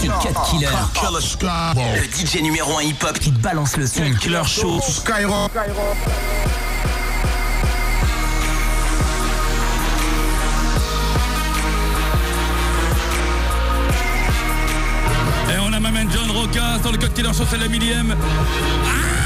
C'est Killer. Le DJ numéro 1 hip-hop qui te balance le son. Killer Show. Skyrock. Et on a ma John Roca dans le Cut Killer Show, c'est la millième. Ah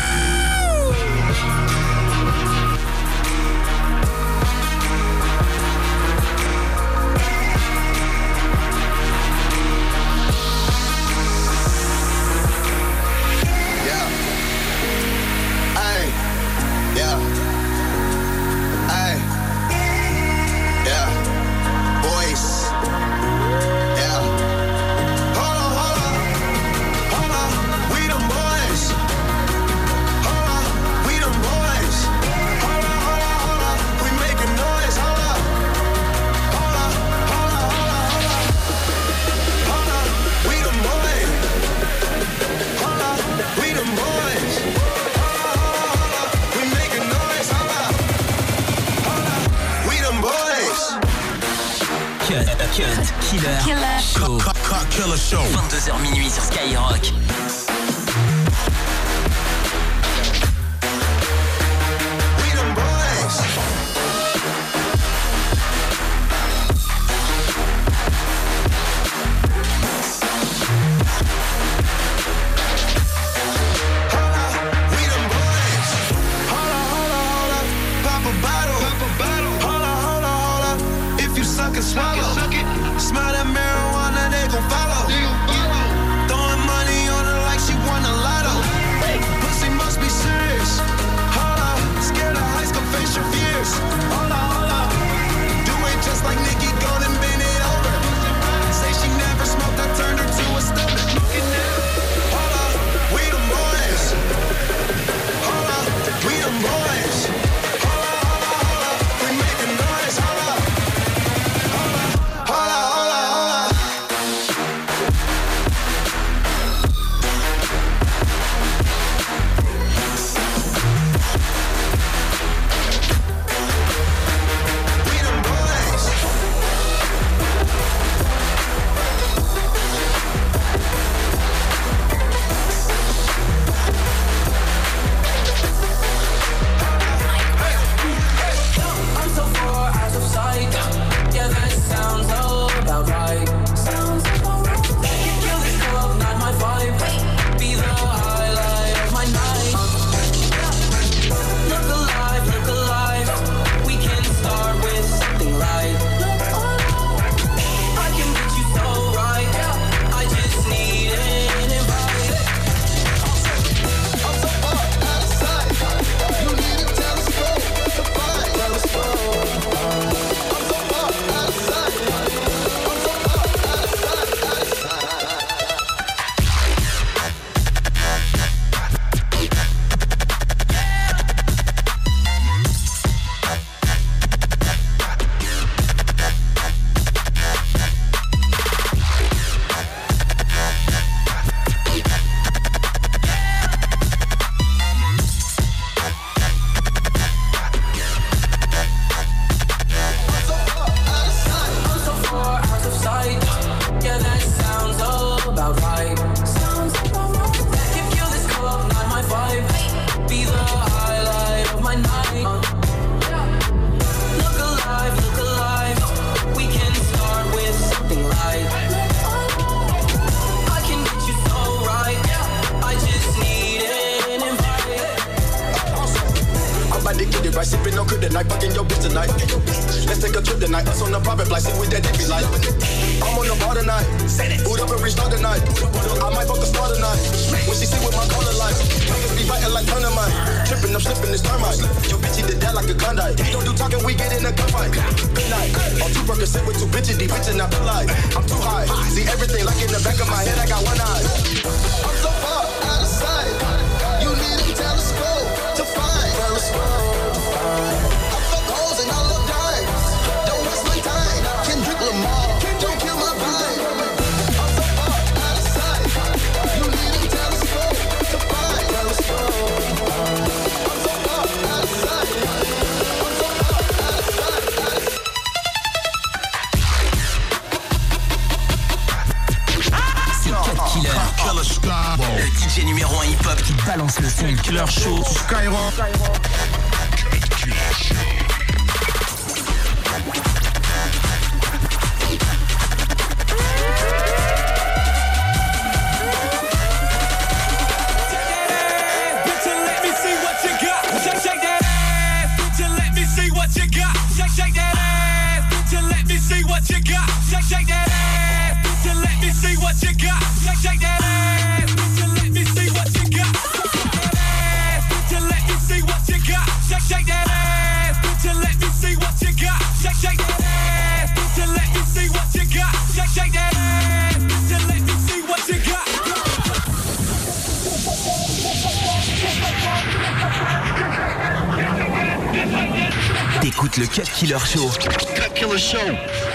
what le Cut Killer Show. Cut Killer Show.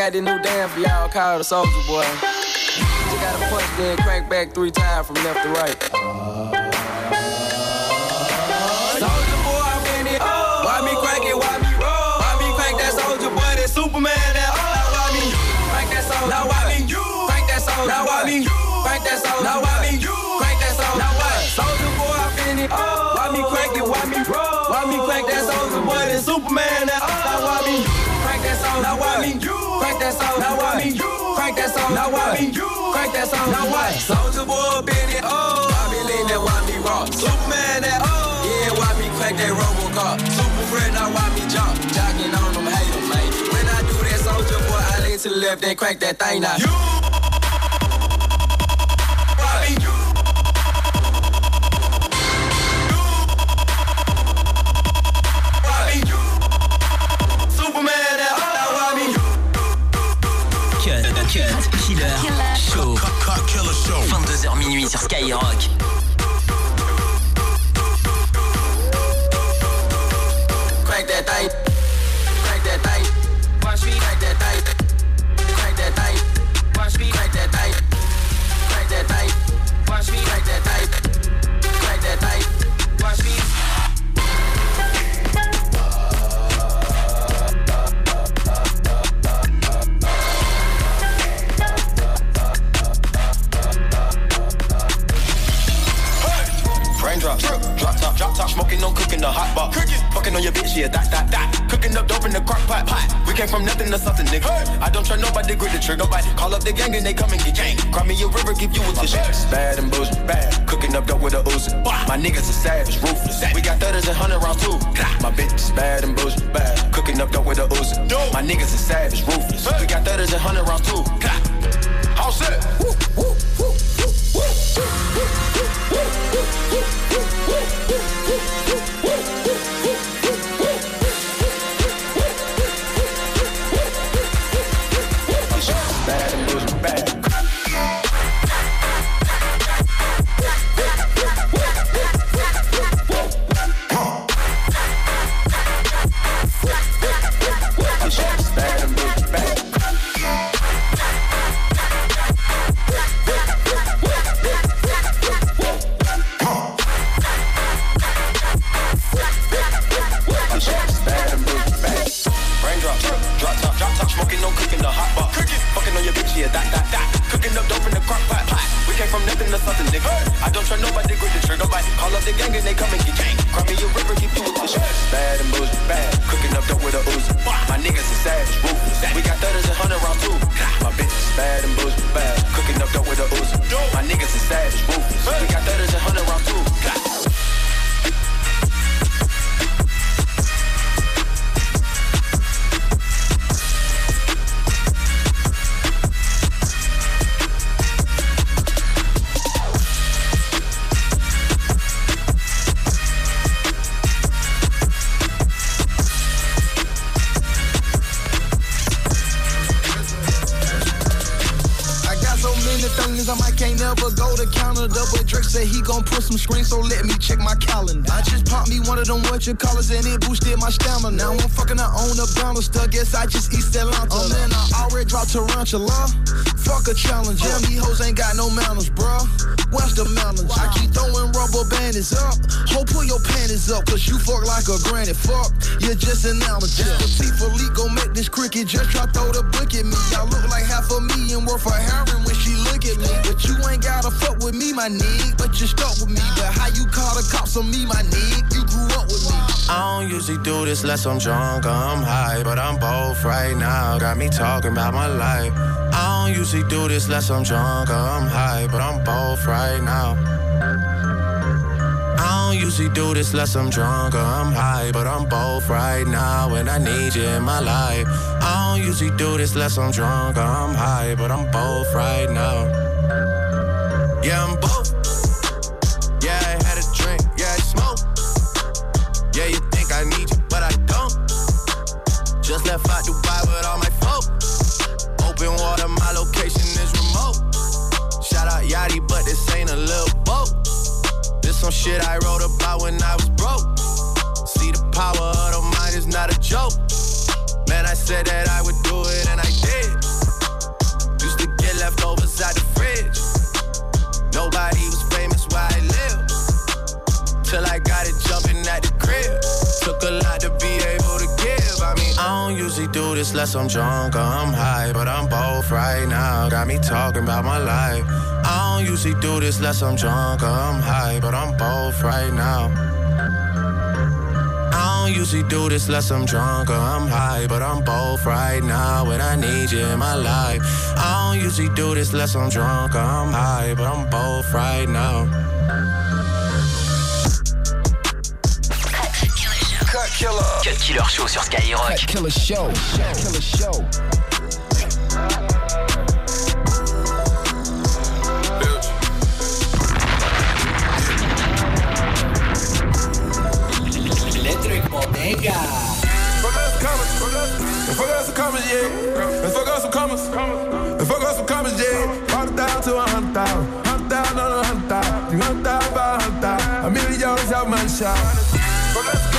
Got this new dance for y'all called the Soldier Boy. You gotta punch, then crank back three times from left to right. Soldier boy, I'm in it. Why me crank it? Why me roll? Why me crank that Soldier boy? That Superman that oh. Now why me crank that Soldier? Now why me crank that Soldier? Now why me crank that Soldier? Now why me crank that Soldier? Now what? Soldier boy, I'm in it. Why me crank it? Why me roll? Why me crank that that Soldier? Now why me crank that Soldier? Now why me crank that Soldier? Now what? Soldier boy, been it. Oh, why me lean that? Why me rock? Superman that oh. Yeah, why me crank that Robocop? Super friend, now why me jump? Jogging on them, hate them, mate. When I do that soldier boy, I lean to the left, then crank that thing now. You. Cut, Cut Killer Show. Killer Show. 22h minuit sur Skyrock. Cooking, the hot pot. Cooking, fucking on your bitch, yeah, that, that, that. Cooking up dope in the crock pot. pot. We came from nothing to something, nigga. I don't trust nobody, grip the trigger. Nobody call up the gang and they come and get gang. Cry me a river, give you a tissue. Bad and bullshit, bad. Cooking up dope with a Uzi. My niggas are savage, ruthless. We got thudders and hundred rounds too. My bitch is bad and bullshit, bad. Cooking up dope with a Uzi. My niggas are savage, ruthless. We got thudders and hundred rounds too. All set. Woo, woo, some screens, so let me check my calendar. I just popped me one of them what you callers and it boosted my stamina. Now I'm fucking I own a Bannister, guess I just East Atlanta. Oh man, I already dropped Tarantula. Fuck a challenge, yeah, me hoes ain't got no manners, bruh. What's the manners? I keep throwing rubber bandits up. Ho, pull your panties up, cause you fuck like a granny. Fuck, you're just an amateur. Petite Philippe gon' make this cricket just try throw the book at me. I look like half a million worth of heroin when she look at me. But you ain't gotta fuck with me, my nigga. But you stuck with me. But how you call the cops on me, my nigga? You grew up with me. I don't usually do this unless I'm drunk or I'm high, but I'm both right now. Got me talking about my life. I don't usually do this unless I'm drunk or I'm high, but I'm both right now. I don't usually do this unless I'm drunk or I'm high, but I'm both right now, and I need you in my life. I don't usually do this unless I'm drunk or I'm high, but I'm both right now. Yeah, I'm both. Yeah, I had a drink. Yeah, I smoke. Yeah, you think I need you, but I don't. Just left out Dubai with all my folk. Open water, my location is remote. Shout out Yachty, but this ain't a little boat. This some shit I wrote about when I was broke. See the power of the mind is not a joke. Man, I said that I would Took a lot to be able to give. I mean, I don't usually do this unless I'm drunk or I'm high, but I'm both right now. Got me talking about my life. I don't usually do this unless I'm drunk or I'm high, but I'm both right now. I don't usually do this unless I'm drunk or I'm high, but I'm both right now, and I need you in my life. I don't usually do this unless I'm drunk or I'm high, but I'm both right now. Killer. Show sur Skyrock. Cut Killer Show. Killer Show. Electric Bodega. Fuck us some commas. And fuck us some commas, yeah. And fuck us some commas. And fuck us some commas, yeah. Brought it down to a hundred thousand. Hundred thousand on a hundred thousand. Three hundred thousand by a hundred thousand. A million dollars out my shop. Fuck us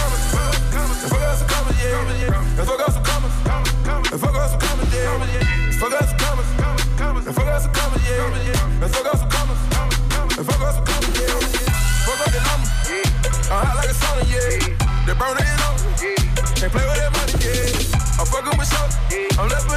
And fuck us some commas. And fuck us some commas, yeah. Fuck us some commas. And fuck us some commas, yeah. And fuck us some commas. And fuck us some commas, yeah. Fuck up the number. I'm hot like a sauna, yeah. They burn it on. Can't play with that money, yeah. I'm fucking with shorty. I'm left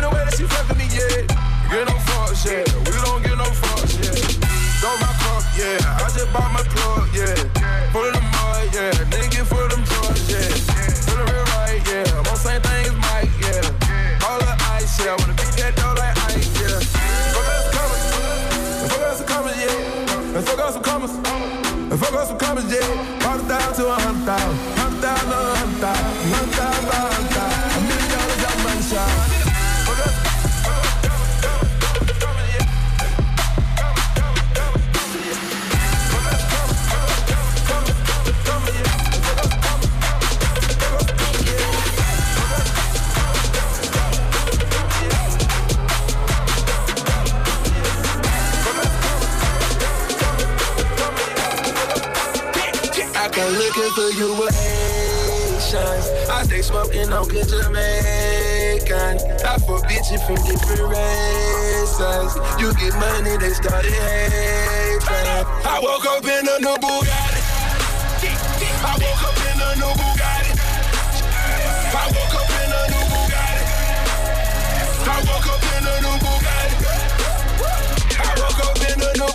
Asians. I stay smoking on good Jamaican. I for bitches from different races. You get money, they started hating. I woke up in a new Bugatti. I woke up in a new Bugatti. I woke up in a new Bugatti. I woke up in a new Bugatti. I woke up in a new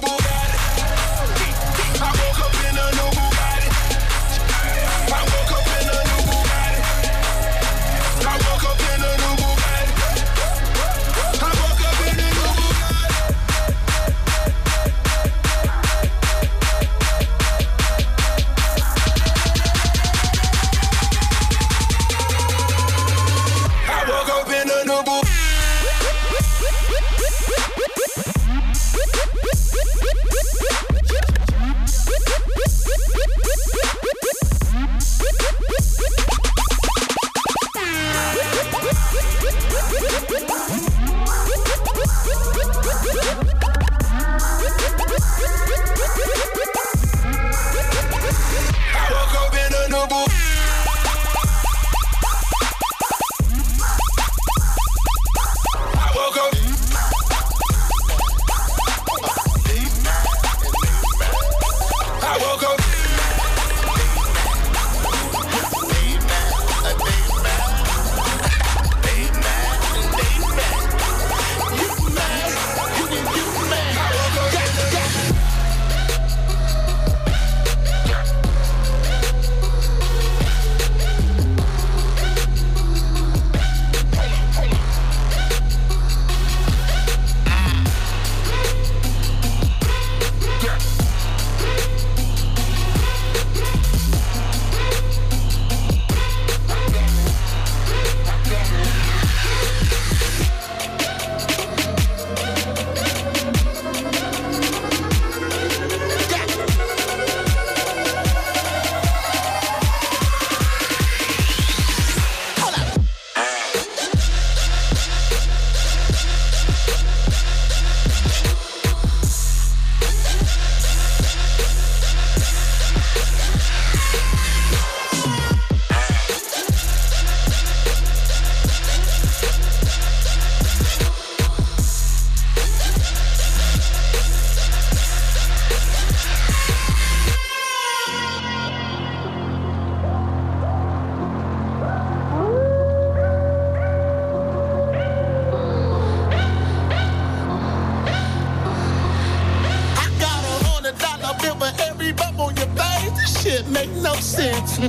sense.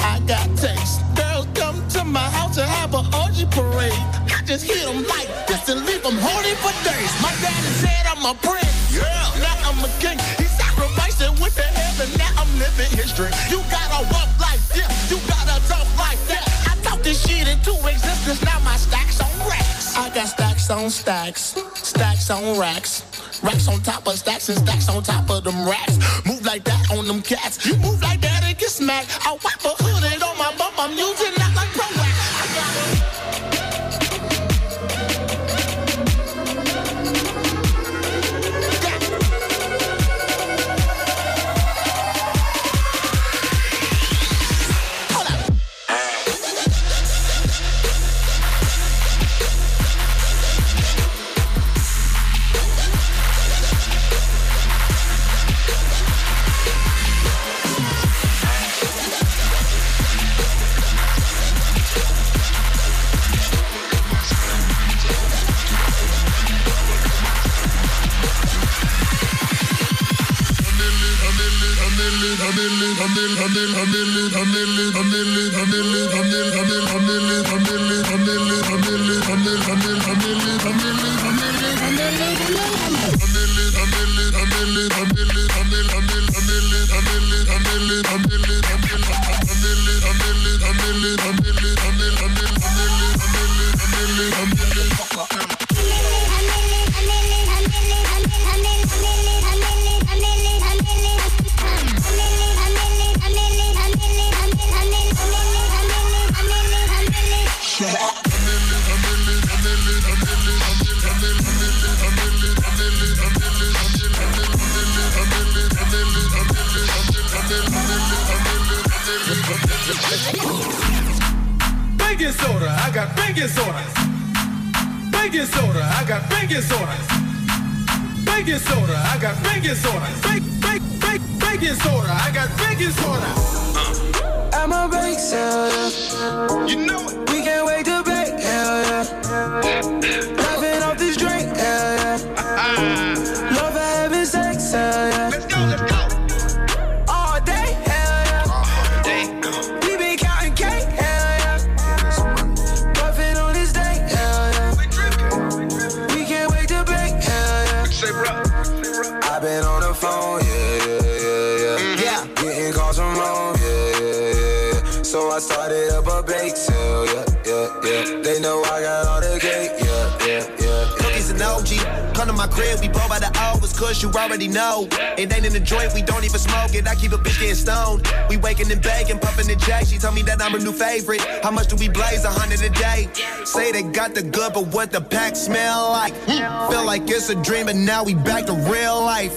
I got text. Girls come to my house and have an orgy parade. I just hit them like this and leave them horny for days. My daddy said I'm a prince. Yeah. Now I'm a king. He sacrificed it with the heaven. Now I'm living history. You gotta walk like this. You gotta talk like that. I talk this shit into existence. Now my stacks on racks. I got stacks on stacks. Stacks on racks. Racks on top of stacks and stacks on top of them racks. Move like that on them cats. You move like that smacked. I wipe a hooded on my bump. I'm using I'm Baking soda, I got baking soda. Baking soda, I got baking soda. Baking soda, I got baking soda. Bake, bake, bake, baking soda, I got baking soda. Uh. I'm a bake soda. You know it. We can't wait to bake, hell yeah. My crib, we blow by the hours, cause you already know. It ain't in the joint, we don't even smoke it. I keep a bitch getting stoned. We waking and baking, puffing the jack. She told me that I'm her new favorite. How much do we blaze? A hundred a day. Say they got the good, but what the pack smell like? Hmm. Feel like it's a dream, and now we back to real life.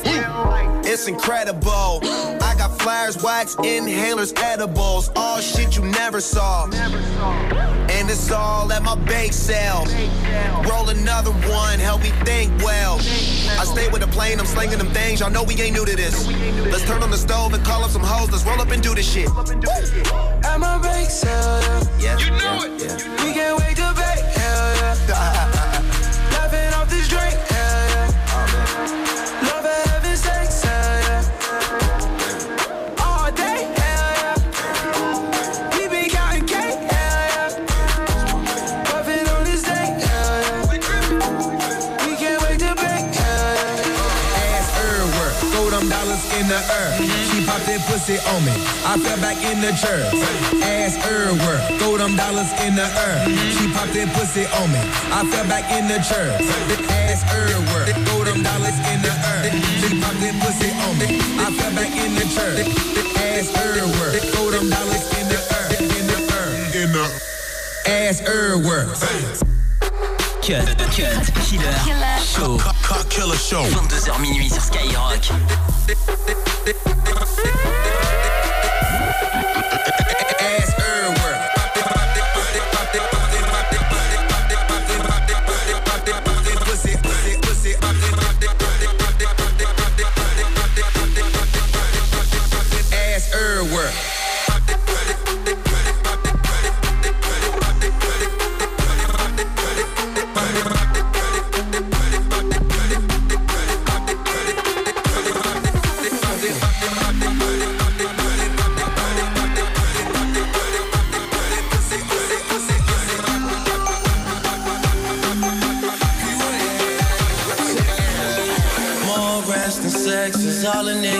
It's incredible. I got flyers, wax, inhalers, edibles. All shit you never saw. And it's all at my bake sale. Roll another one, help me think well. I stay with the plane, I'm slinging them things. Y'all know we ain't new to this. Let's turn on the stove and call up some hoes. Let's roll up and do this shit. I'm a bake soda. Yeah. You know it. We can't wait to bake, hell yeah. that pussy on me. I fell back in the chair. Ass everywhere. Throw them dollars in the air. She popped that pussy on me. I fell back in the chair. Ass everywhere. Throw them dollars in the air. She popped that pussy on me. I fell back in the chair. Ass everywhere. Throw them dollars in the air. In the air. In the Ass everywhere. Cut, cut, killer, show. cut, cut killer show. 22h minuit sur Skyrock.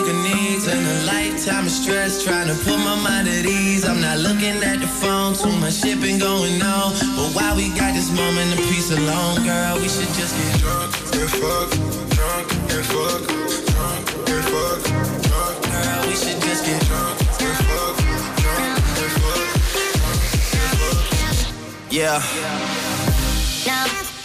Nigga needs, and a lifetime of stress trying to put my mind at ease. I'm not looking at the phone, too much been going on. But while we got this moment of peace alone, girl, we should just get drunk and fuck, drunk and fuck, drunk and fuck, drunk. Girl, we should just get drunk and fuck. Yeah. Drunk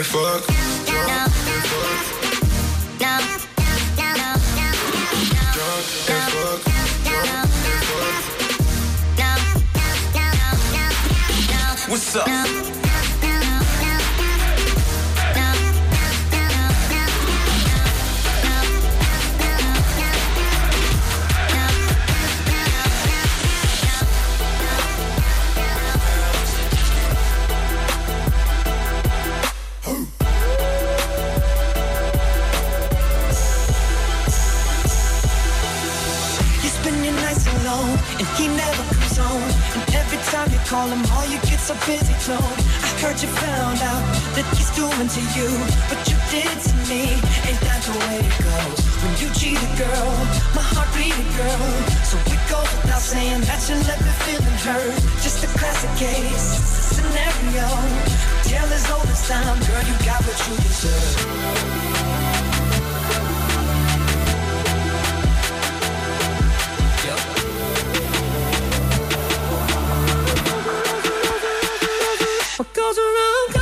and fuck. What's up? you, what you did to me. Ain't that the way it goes? When you cheat a girl, my heart beat a girl. So it goes without saying that you left me feeling hurt. Just a classic case a scenario. Tell us all this time, girl, you got what you deserve. what goes around